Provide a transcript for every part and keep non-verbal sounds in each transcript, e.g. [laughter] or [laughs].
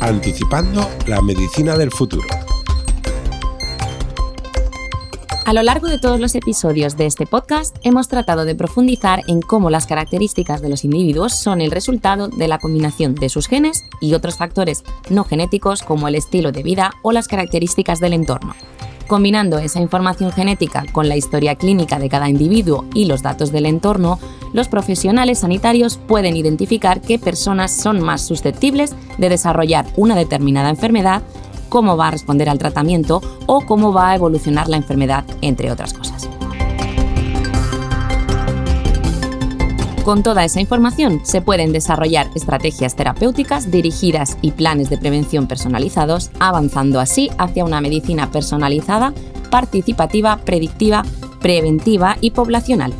Anticipando la medicina del futuro. A lo largo de todos los episodios de este podcast hemos tratado de profundizar en cómo las características de los individuos son el resultado de la combinación de sus genes y otros factores no genéticos como el estilo de vida o las características del entorno. Combinando esa información genética con la historia clínica de cada individuo y los datos del entorno, los profesionales sanitarios pueden identificar qué personas son más susceptibles de desarrollar una determinada enfermedad cómo va a responder al tratamiento o cómo va a evolucionar la enfermedad, entre otras cosas. Con toda esa información se pueden desarrollar estrategias terapéuticas dirigidas y planes de prevención personalizados, avanzando así hacia una medicina personalizada, participativa, predictiva, preventiva y poblacional.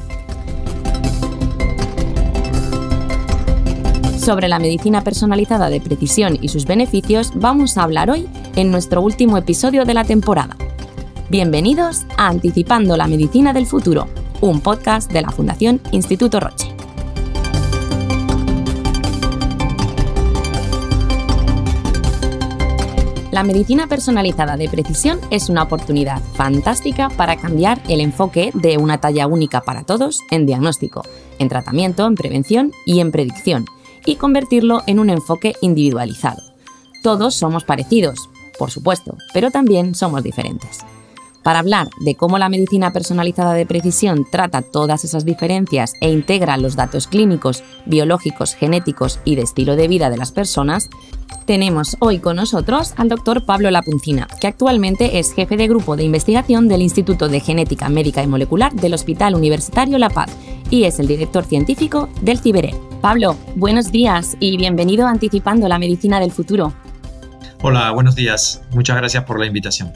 Sobre la medicina personalizada de precisión y sus beneficios vamos a hablar hoy en nuestro último episodio de la temporada. Bienvenidos a Anticipando la Medicina del Futuro, un podcast de la Fundación Instituto Roche. La medicina personalizada de precisión es una oportunidad fantástica para cambiar el enfoque de una talla única para todos en diagnóstico, en tratamiento, en prevención y en predicción, y convertirlo en un enfoque individualizado. Todos somos parecidos, por supuesto, pero también somos diferentes. Para hablar de cómo la medicina personalizada de precisión trata todas esas diferencias e integra los datos clínicos, biológicos, genéticos y de estilo de vida de las personas, tenemos hoy con nosotros al doctor Pablo Lapuncina, que actualmente es jefe de grupo de investigación del Instituto de Genética Médica y Molecular del Hospital Universitario La Paz y es el director científico del CIBERE. Pablo, buenos días y bienvenido a Anticipando la Medicina del Futuro. Hola, buenos días. Muchas gracias por la invitación.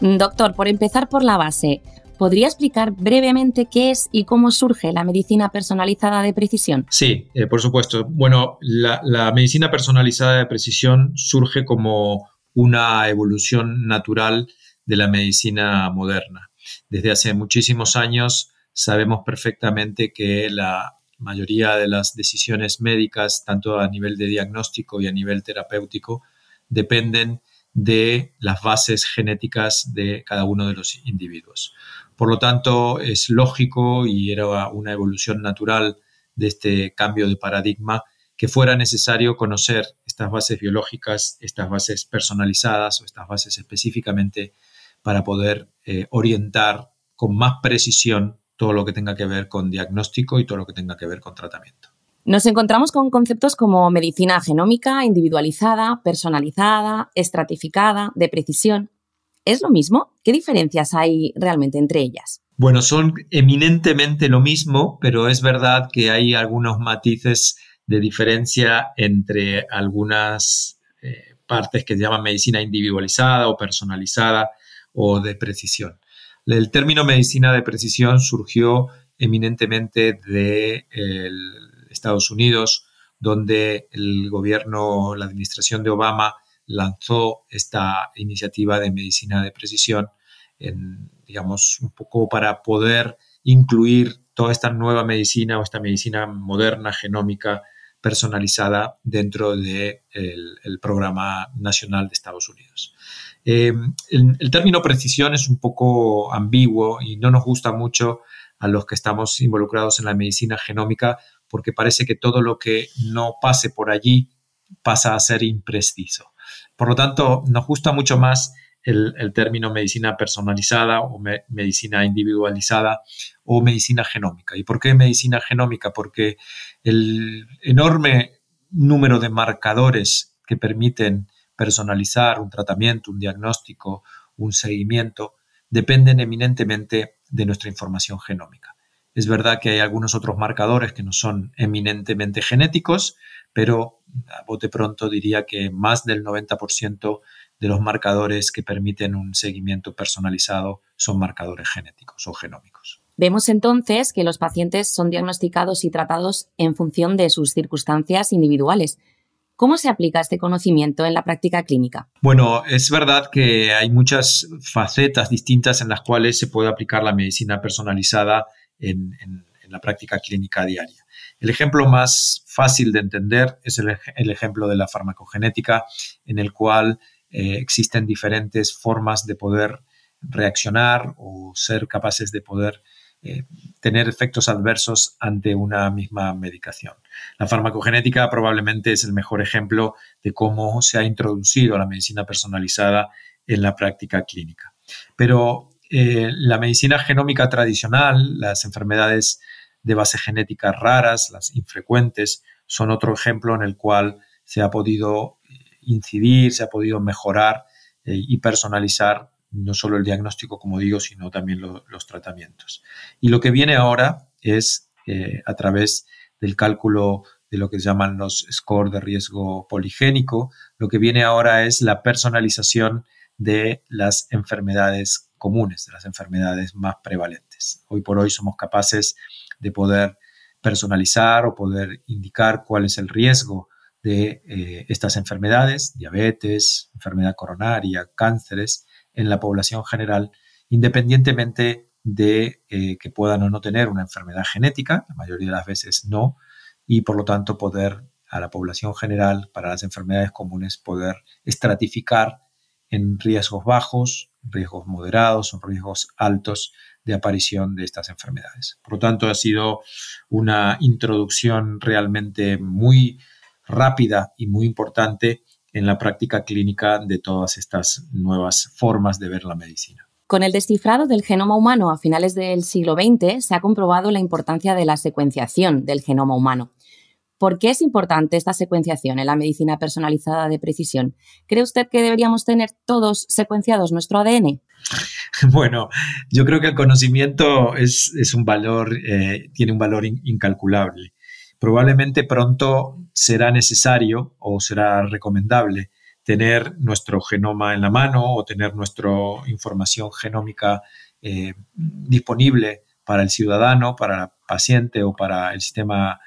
Doctor, por empezar por la base, ¿podría explicar brevemente qué es y cómo surge la medicina personalizada de precisión? Sí, eh, por supuesto. Bueno, la, medicina personalizada de precisión surge como una evolución natural de la medicina moderna. Desde hace muchísimos años sabemos perfectamente que la mayoría de las decisiones médicas, tanto a nivel de diagnóstico y a nivel terapéutico, dependen de las bases genéticas de cada uno de los individuos. Por lo tanto, es lógico y era una evolución natural de este cambio de paradigma que fuera necesario conocer estas bases biológicas, estas bases personalizadas o estas bases específicamente para poder eh, orientar con más precisión todo lo que tenga que ver con diagnóstico y todo lo que tenga que ver con tratamiento. Nos encontramos con conceptos como medicina genómica, individualizada, personalizada, estratificada, de precisión. ¿Es lo mismo? ¿Qué diferencias hay realmente entre ellas? Bueno, son eminentemente lo mismo, pero es verdad que hay algunos matices de diferencia entre algunas eh, partes que se llaman medicina individualizada o personalizada o de precisión. El término medicina de precisión surgió eminentemente de Estados Unidos, donde el gobierno, la administración de Obama lanzó esta iniciativa de medicina de precisión, digamos, un poco para poder incluir toda esta nueva medicina o esta medicina moderna, genómica, personalizada dentro del de el programa nacional de Estados Unidos. Eh, el, término precisión es un poco ambiguo y no nos gusta mucho a los que estamos involucrados en la medicina genómica porque parece que todo lo que no pase por allí pasa a ser impreciso. Por lo tanto, nos gusta mucho más el, término medicina personalizada o medicina individualizada o medicina genómica. ¿Y por qué medicina genómica? Porque el enorme número de marcadores que permiten personalizar un tratamiento, un diagnóstico, un seguimiento, dependen eminentemente de nuestra información genómica. Es verdad que hay algunos otros marcadores que no son eminentemente genéticos, pero a bote pronto diría que más del 90% de los marcadores que permiten un seguimiento personalizado son marcadores genéticos o genómicos. Vemos entonces que los pacientes son diagnosticados y tratados en función de sus circunstancias individuales. ¿Cómo se aplica este conocimiento en la práctica clínica? Bueno, es verdad que hay muchas facetas distintas en las cuales se puede aplicar la medicina personalizada en, la práctica clínica diaria. El ejemplo más fácil de entender es el, ejemplo de la farmacogenética, en el cual eh, existen diferentes formas de poder reaccionar o ser capaces de poder eh, tener efectos adversos ante una misma medicación. La farmacogenética probablemente es el mejor ejemplo de cómo se ha introducido la medicina personalizada en la práctica clínica. Pero eh, la medicina genómica tradicional, las enfermedades de base genética raras, las infrecuentes, son otro ejemplo en el cual se ha podido incidir, se ha podido mejorar eh, y personalizar no solo el diagnóstico, como digo, sino también los tratamientos. Y lo que viene ahora es eh, a través del cálculo de lo que llaman los scores de riesgo poligénico, lo que viene ahora es la personalización de las enfermedades comunes, de las enfermedades más prevalentes. Hoy por hoy somos capaces de poder personalizar o poder indicar cuál es el riesgo de eh, estas enfermedades, diabetes, enfermedad coronaria, cánceres, en la población general, independientemente de eh, que puedan o no tener una enfermedad genética, la mayoría de las veces no, y por lo tanto poder a la población general, para las enfermedades comunes, poder estratificar en riesgos bajos, riesgos moderados o riesgos altos de aparición de estas enfermedades. Por lo tanto, ha sido una introducción realmente muy rápida y muy importante en la práctica clínica de todas estas nuevas formas de ver la medicina. Con el descifrado del genoma humano a finales del siglo XX se ha comprobado la importancia de la secuenciación del genoma humano. ¿Por qué es importante esta secuenciación en la medicina personalizada de precisión? ¿Cree usted que deberíamos tener todos secuenciados nuestro ADN? [laughs] Bueno, yo creo que el conocimiento es, un valor, eh, tiene un valor incalculable probablemente pronto será necesario o será recomendable tener nuestro genoma en la mano o tener nuestra información genómica eh, disponible para el ciudadano, para el paciente o para el sistema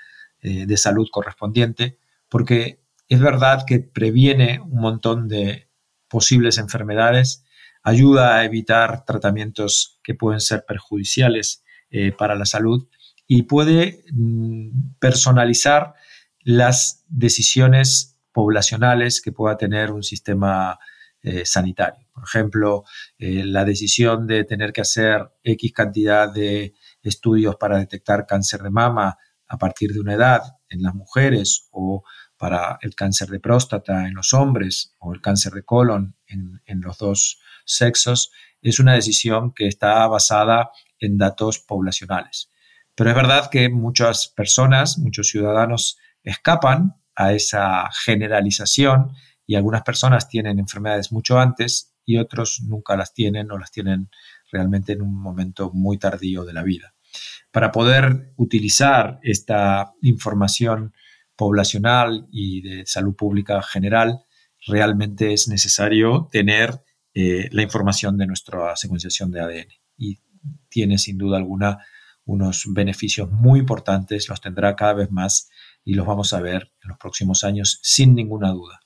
eh, de salud correspondiente, porque es verdad que previene un montón de posibles enfermedades, ayuda a evitar tratamientos que pueden ser perjudiciales eh, para la salud y puede mm, personalizar las decisiones poblacionales que pueda tener un sistema eh, sanitario. Por ejemplo, la decisión de tener que hacer X cantidad de estudios para detectar cáncer de mama a partir de una edad en las mujeres o para el cáncer de próstata en los hombres o el cáncer de colon en, los dos sexos, es una decisión que está basada en datos poblacionales. Pero es verdad que muchas personas, muchos ciudadanos escapan a esa generalización y algunas personas tienen enfermedades mucho antes y otros nunca las tienen o las tienen realmente en un momento muy tardío de la vida. Para poder utilizar esta información poblacional y de salud pública general, realmente es necesario tener eh, la información de nuestra secuenciación de ADN. Y tiene sin duda alguna unos beneficios muy importantes, los tendrá cada vez más y los vamos a ver en los próximos años sin ninguna duda.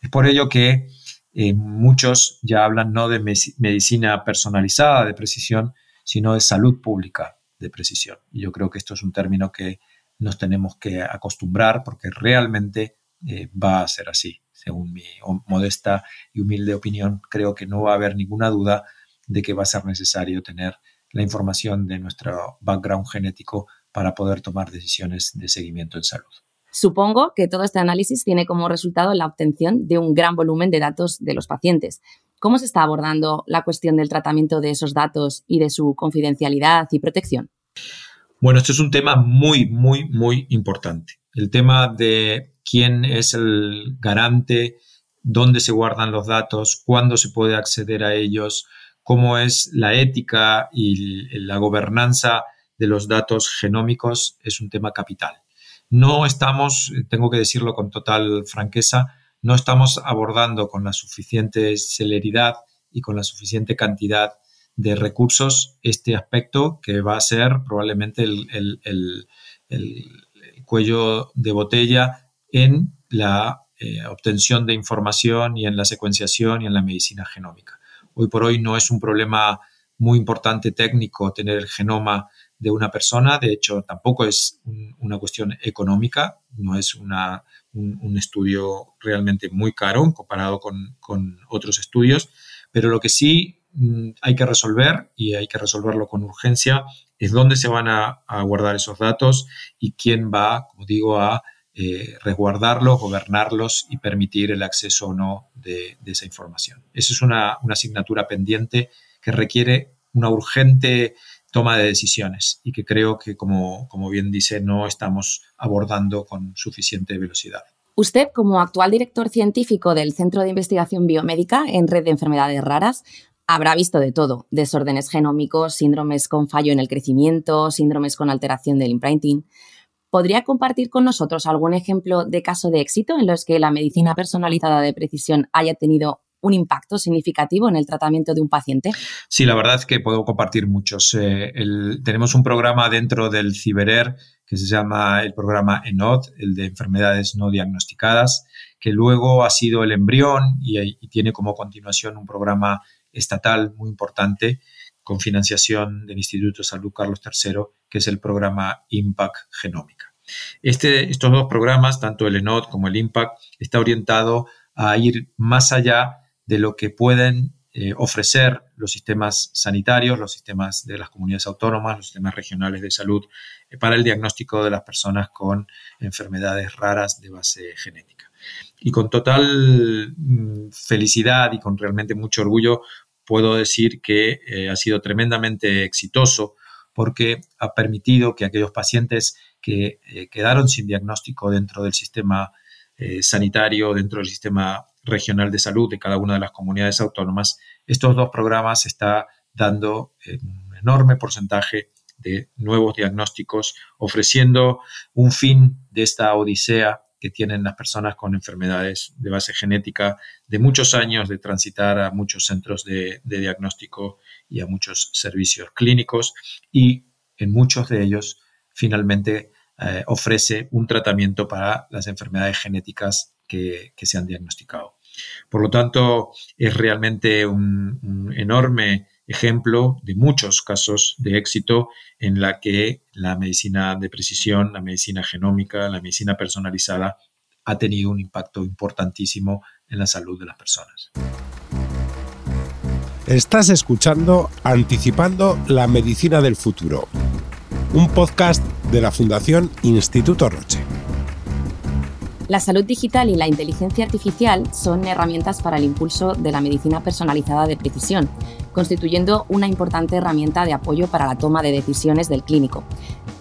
Es por ello que eh, muchos ya hablan no de medicina personalizada de precisión, sino de salud pública de precisión. Y yo creo que esto es un término que nos tenemos que acostumbrar porque realmente eh, va a ser así. Según mi modesta y humilde opinión, creo que no va a haber ninguna duda de que va a ser necesario tener la información de nuestro background genético para poder tomar decisiones de seguimiento en salud. Supongo que todo este análisis tiene como resultado la obtención de un gran volumen de datos de los pacientes. ¿Cómo se está abordando la cuestión del tratamiento de esos datos y de su confidencialidad y protección? Bueno, esto es un tema muy, muy, muy importante. El tema de quién es el garante, dónde se guardan los datos, cuándo se puede acceder a ellos, cómo es la ética y la gobernanza de los datos genómicos es un tema capital. No estamos, tengo que decirlo con total franqueza, no estamos abordando con la suficiente celeridad y con la suficiente cantidad de recursos este aspecto que va a ser probablemente el, cuello de botella en la eh, obtención de información y en la secuenciación y en la medicina genómica. Hoy por hoy no es un problema muy importante técnico tener el genoma de una persona. De hecho, tampoco es una cuestión económica, no es una, un, estudio realmente muy caro comparado con, con, otros estudios, pero lo que sí mm, hay que resolver y hay que resolverlo con urgencia es dónde se van a, guardar esos datos y quién va, como digo, a eh, resguardarlos, gobernarlos y permitir el acceso o no de, esa información. Esa es una, una asignatura pendiente que requiere una urgente toma de decisiones y que creo que, como, como bien dice, no estamos abordando con suficiente velocidad. Usted, como actual director científico del Centro de Investigación Biomédica en Red de Enfermedades Raras, habrá visto de todo, desórdenes genómicos, síndromes con fallo en el crecimiento, síndromes con alteración del imprinting. ¿Podría compartir con nosotros algún ejemplo de caso de éxito en los que la medicina personalizada de precisión haya tenido un impacto significativo en el tratamiento de un paciente? Sí, la verdad es que puedo compartir muchos. Eh, tenemos un programa dentro del CiberER que se llama el programa ENOD, el de enfermedades no diagnosticadas, que luego ha sido el embrión y, tiene como continuación un programa estatal muy importante con financiación del Instituto de Salud Carlos III, que es el programa IMPACT Genómica. Este, estos dos programas, tanto el ENOD como el IMPACT, está orientado a ir más allá de lo que pueden eh, ofrecer los sistemas sanitarios, los sistemas de las comunidades autónomas, los sistemas regionales de salud eh, para el diagnóstico de las personas con enfermedades raras de base genética. Y con total mm, felicidad y con realmente mucho orgullo puedo decir que eh, ha sido tremendamente exitoso porque ha permitido que aquellos pacientes que quedaron sin diagnóstico dentro del sistema sanitario, dentro del sistema regional de salud de cada una de las comunidades autónomas, estos dos programas está dando un enorme porcentaje de nuevos diagnósticos, ofreciendo un fin de esta odisea que tienen las personas con enfermedades de base genética de muchos años de transitar a muchos centros de, diagnóstico y a muchos servicios clínicos y en muchos de ellos finalmente eh, ofrece un tratamiento para las enfermedades genéticas que se han diagnosticado. Por lo tanto, es realmente un, enorme ejemplo de muchos casos de éxito en la que la medicina de precisión, la medicina genómica, la medicina personalizada ha tenido un impacto importantísimo en la salud de las personas. Estás escuchando Anticipando la Medicina del Futuro, un podcast de la Fundación Instituto Roche. La salud digital y la inteligencia artificial son herramientas para el impulso de la medicina personalizada de precisión, constituyendo una importante herramienta de apoyo para la toma de decisiones del clínico.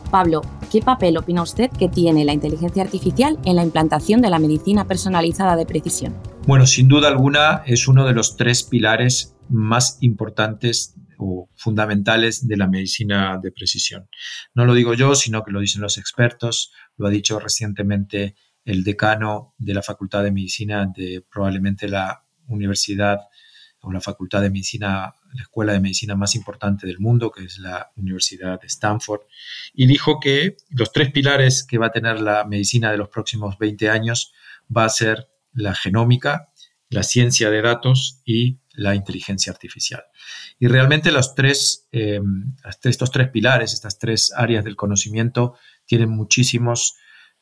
Pablo, ¿qué papel opina usted que tiene la inteligencia artificial en la implantación de la medicina personalizada de precisión? Bueno, sin duda alguna es uno de los tres pilares más importantes o fundamentales de la medicina de precisión. No lo digo yo, sino que lo dicen los expertos, lo ha dicho recientemente el decano de la Facultad de Medicina de probablemente la universidad o la Facultad de Medicina, la escuela de medicina más importante del mundo, que es la Universidad de Stanford, y dijo que los tres pilares que va a tener la medicina de los próximos 20 años va a ser la genómica, la ciencia de datos y la inteligencia artificial. Y realmente los tres, eh, estos tres pilares, estas tres áreas del conocimiento, tienen muchísimos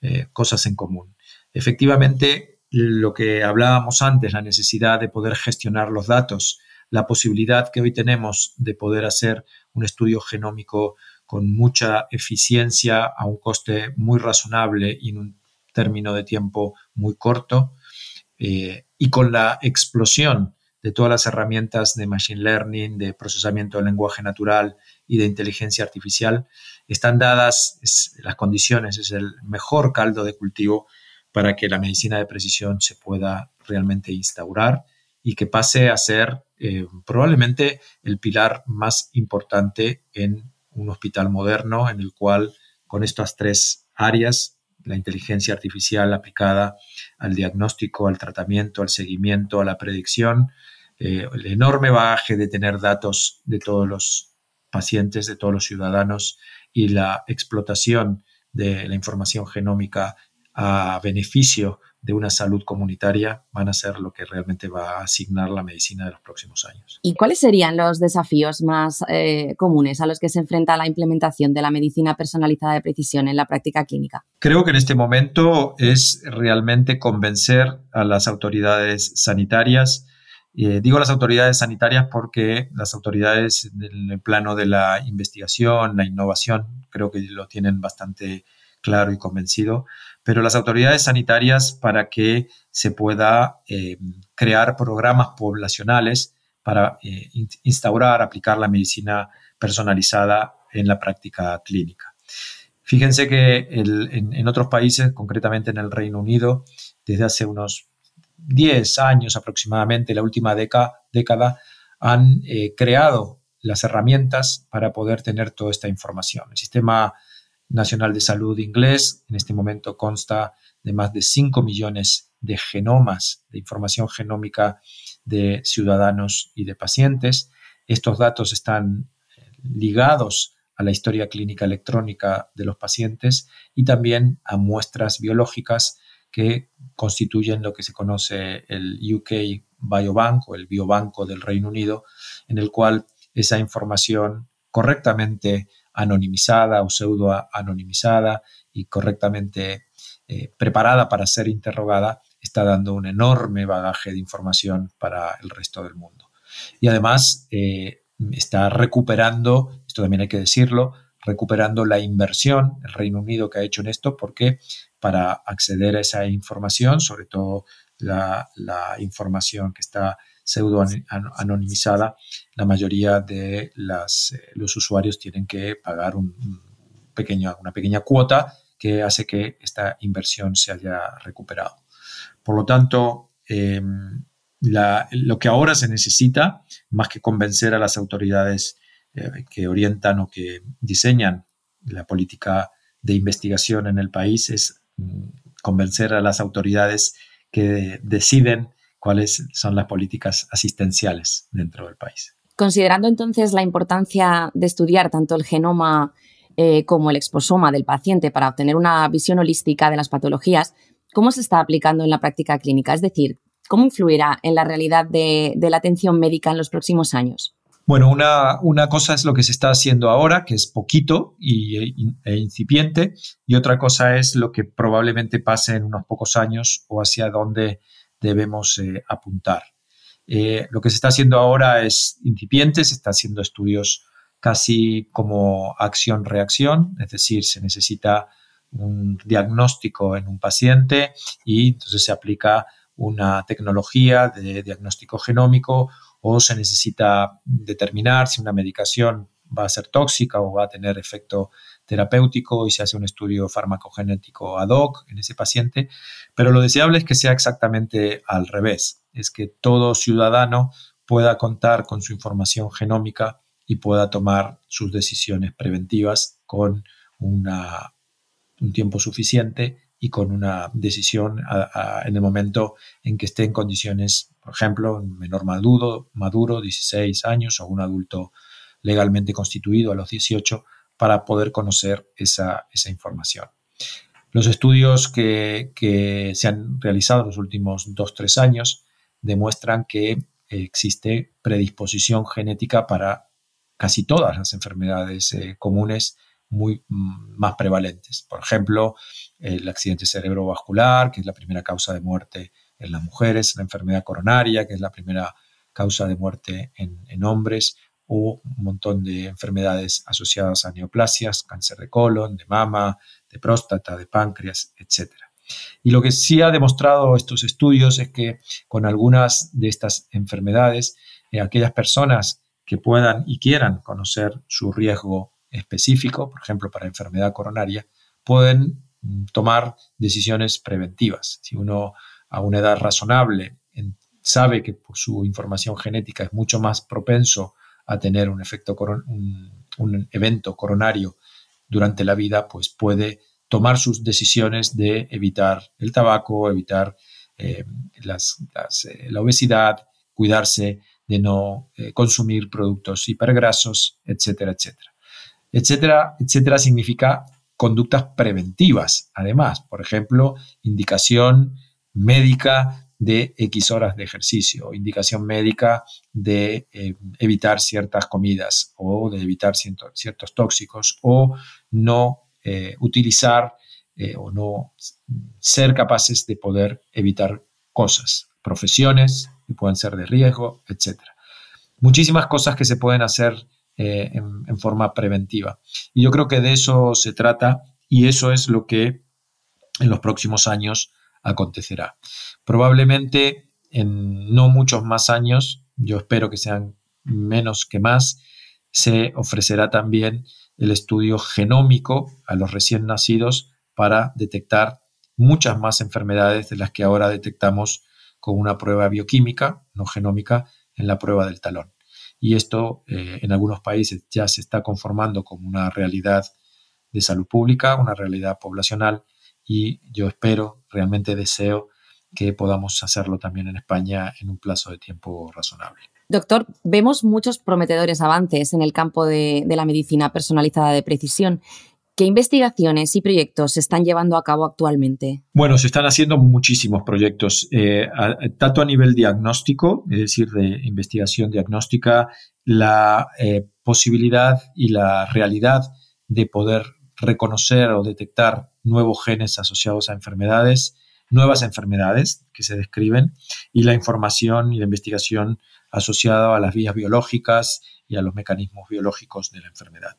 eh, cosas en común. Efectivamente, lo que hablábamos antes, la necesidad de poder gestionar los datos, la posibilidad que hoy tenemos de poder hacer un estudio genómico con mucha eficiencia a un coste muy razonable y en un término de tiempo muy corto, eh, y con la explosión de todas las herramientas de machine learning, de procesamiento del lenguaje natural y de inteligencia artificial, están dadas las condiciones, es el mejor caldo de cultivo para que la medicina de precisión se pueda realmente instaurar y que pase a ser eh, probablemente el pilar más importante en un hospital moderno en el cual con estas tres áreas, la inteligencia artificial aplicada al diagnóstico, al tratamiento, al seguimiento, a la predicción, eh, el enorme bagaje de tener datos de todos los pacientes, de todos los ciudadanos y la explotación de la información genómica a beneficio de una salud comunitaria van a ser lo que realmente va a asignar la medicina de los próximos años. ¿Y cuáles serían los desafíos más eh, comunes a los que se enfrenta la implementación de la medicina personalizada de precisión en la práctica clínica? Creo que en este momento es realmente convencer a las autoridades sanitarias. Eh, digo las autoridades sanitarias porque las autoridades en el plano de la investigación, la innovación, creo que lo tienen bastante claro y convencido, pero las autoridades sanitarias para que se pueda eh, crear programas poblacionales para eh, instaurar, aplicar la medicina personalizada en la práctica clínica. Fíjense que en, otros países, concretamente en el Reino Unido, desde hace unos 10 años aproximadamente, la última década, han eh, creado las herramientas para poder tener toda esta información. El sistema Nacional de Salud inglés en este momento consta de más de 5 millones de genomas de información genómica de ciudadanos y de pacientes. Estos datos están eh, ligados a la historia clínica electrónica de los pacientes y también a muestras biológicas que constituyen lo que se conoce el UK Biobank o el Biobanco del Reino Unido, en el cual esa información correctamente anonimizada o pseudo anonimizada y correctamente eh, preparada para ser interrogada, está dando un enorme bagaje de información para el resto del mundo. Y además eh, está recuperando, esto también hay que decirlo, recuperando la inversión el Reino Unido que ha hecho en esto, porque para acceder a esa información, sobre todo la, información que está pseudo anonimizada, la mayoría de las, eh, los usuarios tienen que pagar un, pequeño, una pequeña cuota que hace que esta inversión se haya recuperado. Por lo tanto, em, lo que ahora se necesita, más que convencer a las autoridades eh, que orientan o que diseñan la política de investigación en el país, es mm, convencer a las autoridades que deciden cuáles son las políticas asistenciales dentro del país. Considerando entonces la importancia de estudiar tanto el genoma eh, como el exposoma del paciente para obtener una visión holística de las patologías, ¿cómo se está aplicando en la práctica clínica? Es decir, ¿cómo influirá en la realidad de, la atención médica en los próximos años? Bueno, una, una, cosa es lo que se está haciendo ahora, que es poquito y, e incipiente, y otra cosa es lo que probablemente pase en unos pocos años o hacia dónde debemos eh, apuntar. Eh, lo que se está haciendo ahora es incipiente, se está haciendo estudios casi como acción-reacción, es decir, se necesita un diagnóstico en un paciente y entonces se aplica una tecnología de diagnóstico genómico o se necesita determinar si una medicación va a ser tóxica o va a tener efecto terapéutico y se hace un estudio farmacogenético ad hoc en ese paciente, pero lo deseable es que sea exactamente al revés, es que todo ciudadano pueda contar con su información genómica y pueda tomar sus decisiones preventivas con un tiempo suficiente y con una decisión en el momento en que esté en condiciones, por ejemplo, un menor maduro, maduro, 16 años, o un adulto legalmente constituido a los 18, para poder conocer esa, información. Los estudios que, se han realizado en los últimos dos, tres años demuestran que existe predisposición genética para casi todas las enfermedades eh, comunes muy mm, más prevalentes. Por ejemplo, el accidente cerebrovascular, que es la primera causa de muerte en las mujeres, la enfermedad coronaria, que es la primera causa de muerte en, hombres, o un montón de enfermedades asociadas a neoplasias, cáncer de colon, de mama, de próstata, de páncreas, etc. Y lo que sí ha demostrado estos estudios es que con algunas de estas enfermedades, eh, aquellas personas que puedan y quieran conocer su riesgo específico, por ejemplo, para enfermedad coronaria, pueden tomar decisiones preventivas. Si uno a una edad razonable sabe que por su información genética es mucho más propenso a tener un efecto, un, evento coronario durante la vida, pues puede tomar sus decisiones de evitar el tabaco, evitar eh, eh, la obesidad, cuidarse de no eh, consumir productos hipergrasos, etcétera, etcétera. Etcétera, etcétera significa conductas preventivas, además, por ejemplo, indicación médica de X horas de ejercicio, indicación médica de eh, evitar ciertas comidas o de evitar ciertos tóxicos o no eh, utilizar eh, o no ser capaces de poder evitar cosas, profesiones que pueden ser de riesgo, etc. Muchísimas cosas que se pueden hacer en, en forma preventiva. Y yo creo que de eso se trata y eso es lo que en los próximos años acontecerá. Probablemente en no muchos más años, yo espero que sean menos que más, se ofrecerá también el estudio genómico a los recién nacidos para detectar muchas más enfermedades de las que ahora detectamos con una prueba bioquímica, no genómica, en la prueba del talón. Y esto eh, en algunos países ya se está conformando como una realidad de salud pública, una realidad poblacional, y yo espero, realmente deseo que podamos hacerlo también en España en un plazo de tiempo razonable. Doctor, vemos muchos prometedores avances en el campo de, la medicina personalizada de precisión. ¿Qué investigaciones y proyectos se están llevando a cabo actualmente? Bueno, se están haciendo muchísimos proyectos, eh, tanto a nivel diagnóstico, es decir, de investigación diagnóstica, la eh, posibilidad y la realidad de poder reconocer o detectar nuevos genes asociados a enfermedades, nuevas enfermedades que se describen y la información y la investigación asociada a las vías biológicas y a los mecanismos biológicos de la enfermedad.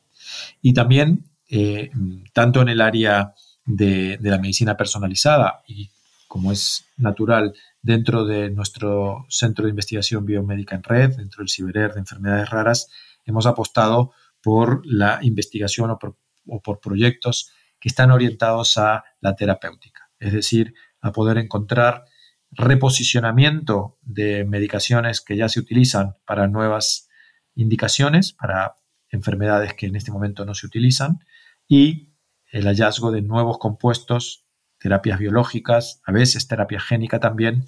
Y también, eh, tanto en el área de, la medicina personalizada y como es natural dentro de nuestro Centro de Investigación Biomédica en Red, dentro del CIBERER de enfermedades raras, hemos apostado por la investigación o por, o por proyectos que están orientados a la terapéutica, es decir, a poder encontrar reposicionamiento de medicaciones que ya se utilizan para nuevas indicaciones, para enfermedades que en este momento no se utilizan, y el hallazgo de nuevos compuestos, terapias biológicas, a veces terapia génica también,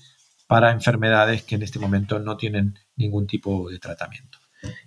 para enfermedades que en este momento no tienen ningún tipo de tratamiento.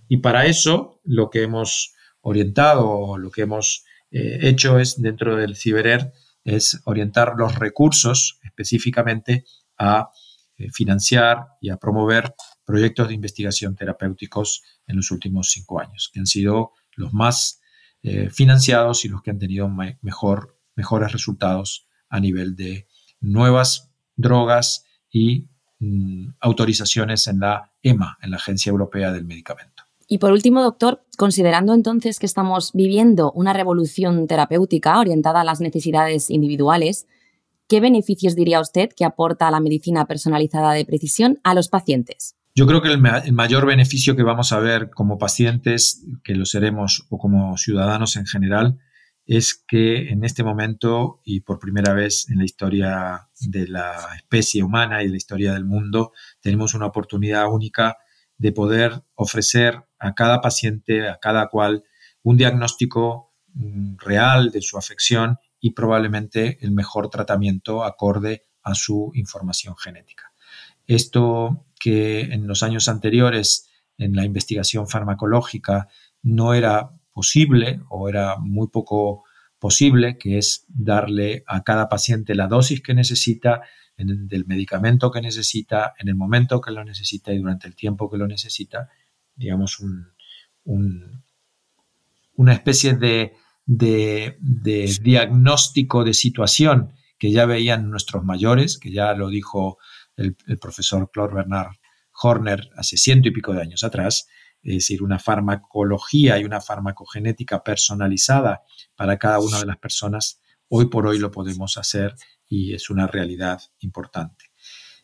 Y para eso lo que hemos orientado, lo que hemos eh, hecho es dentro del CiberER es orientar los recursos específicamente a eh, financiar y a promover proyectos de investigación terapéuticos en los últimos cinco años, que han sido los más eh, financiados y los que han tenido mejor, mejores resultados a nivel de nuevas drogas y mm, autorizaciones en la EMA, en la Agencia Europea del Medicamento. Y por último, doctor, considerando entonces que estamos viviendo una revolución terapéutica orientada a las necesidades individuales, ¿qué beneficios diría usted que aporta la medicina personalizada de precisión a los pacientes? Yo creo que el, mayor beneficio que vamos a ver como pacientes, que lo seremos, o como ciudadanos en general, es que en este momento y por primera vez en la historia de la especie humana y de la historia del mundo, tenemos una oportunidad única de poder ofrecer a cada paciente, a cada cual, un diagnóstico mm, real de su afección y probablemente el mejor tratamiento acorde a su información genética. Esto que en los años anteriores en la investigación farmacológica no era posible o era muy poco posible, que es darle a cada paciente la dosis que necesita, del medicamento que necesita, en el momento que lo necesita y durante el tiempo que lo necesita, digamos, una especie de, diagnóstico de situación que ya veían nuestros mayores, que ya lo dijo el, profesor Claude Bernard Horner hace ciento y pico de años atrás, es decir, una farmacología y una farmacogenética personalizada para cada una de las personas, hoy por hoy lo podemos hacer y es una realidad importante.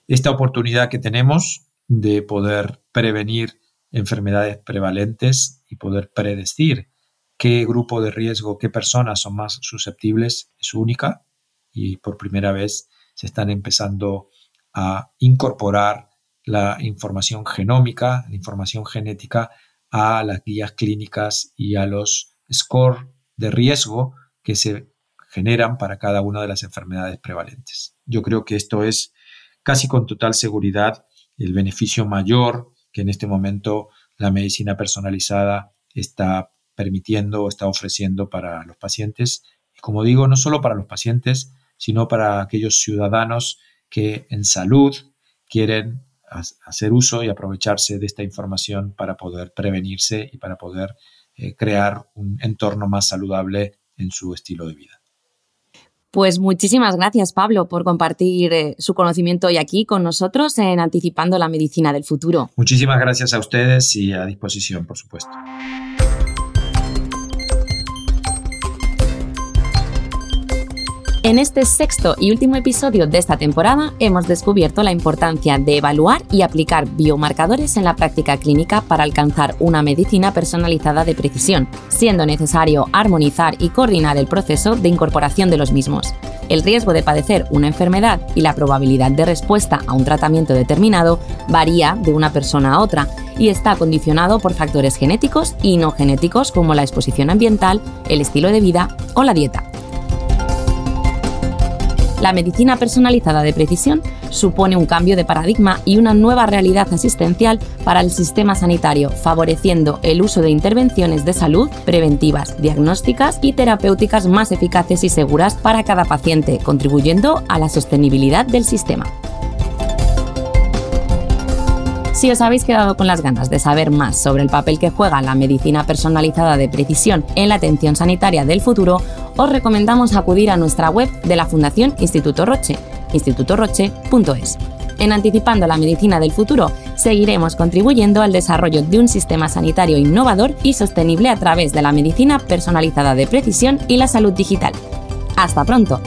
Esta oportunidad que tenemos de poder prevenir enfermedades prevalentes y poder predecir qué grupo de riesgo, qué personas son más susceptibles es única y por primera vez se están empezando a incorporar la información genómica, la información genética a las guías clínicas y a los scores de riesgo que se generan para cada una de las enfermedades prevalentes. Yo creo que esto es casi con total seguridad el beneficio mayor que en este momento la medicina personalizada está permitiendo o está ofreciendo para los pacientes. Y como digo, no solo para los pacientes, sino para aquellos ciudadanos que en salud quieren hacer uso y aprovecharse de esta información para poder prevenirse y para poder eh, crear un entorno más saludable en su estilo de vida. Pues muchísimas gracias, Pablo, por compartir eh, su conocimiento hoy aquí con nosotros en Anticipando la Medicina del Futuro. Muchísimas gracias a ustedes y a disposición, por supuesto. En este sexto y último episodio de esta temporada hemos descubierto la importancia de evaluar y aplicar biomarcadores en la práctica clínica para alcanzar una medicina personalizada de precisión, siendo necesario armonizar y coordinar el proceso de incorporación de los mismos. El riesgo de padecer una enfermedad y la probabilidad de respuesta a un tratamiento determinado varía de una persona a otra y está condicionado por factores genéticos y no genéticos como la exposición ambiental, el estilo de vida o la dieta. La medicina personalizada de precisión supone un cambio de paradigma y una nueva realidad asistencial para el sistema sanitario, favoreciendo el uso de intervenciones de salud preventivas, diagnósticas y terapéuticas más eficaces y seguras para cada paciente, contribuyendo a la sostenibilidad del sistema. Si os habéis quedado con las ganas de saber más sobre el papel que juega la medicina personalizada de precisión en la atención sanitaria del futuro, os recomendamos acudir a nuestra web de la Fundación Instituto Roche, institutoroche.es. En Anticipando la Medicina del Futuro, seguiremos contribuyendo al desarrollo de un sistema sanitario innovador y sostenible a través de la medicina personalizada de precisión y la salud digital. ¡Hasta pronto!